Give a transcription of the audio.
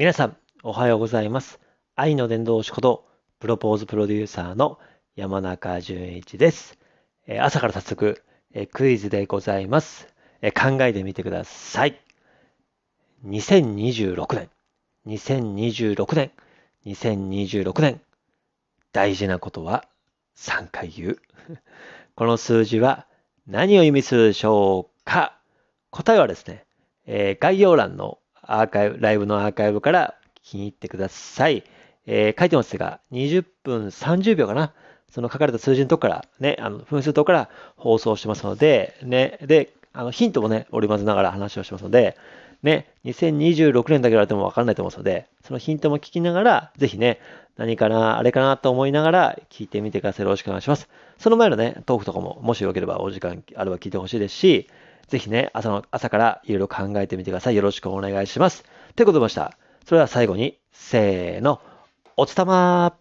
皆さん、おはようございます。愛の伝道師こと、プロポーズプロデューサーの山中淳一です。朝から早速、クイズでございます。考えてみてください。2026年、2026年、2026年、大事なことは3回言う。この数字は何を意味するでしょうか答えはですね、概要欄のアーカイブ、ライブのアーカイブから聞きに行ってください。えー書いてますが、20分30秒かな。その書かれた数字のとこから、ね、あの、分数のとこから放送してますので、ね、で、あの、ヒントもね、織り交ぜながら話をしますので、ね、2026年だけ言われてもわかんないと思いますので、そのヒントも聞きながら、ぜひね、何かな、あれかなと思いながら聞いてみてください。よろしくお願いします。その前のね、トークとかも、もしよければお時間あれば聞いてほしいですし、ぜひね、朝の、朝からいろいろ考えてみてください。よろしくお願いします。ということでました。それでは最後に、せーの、おつたま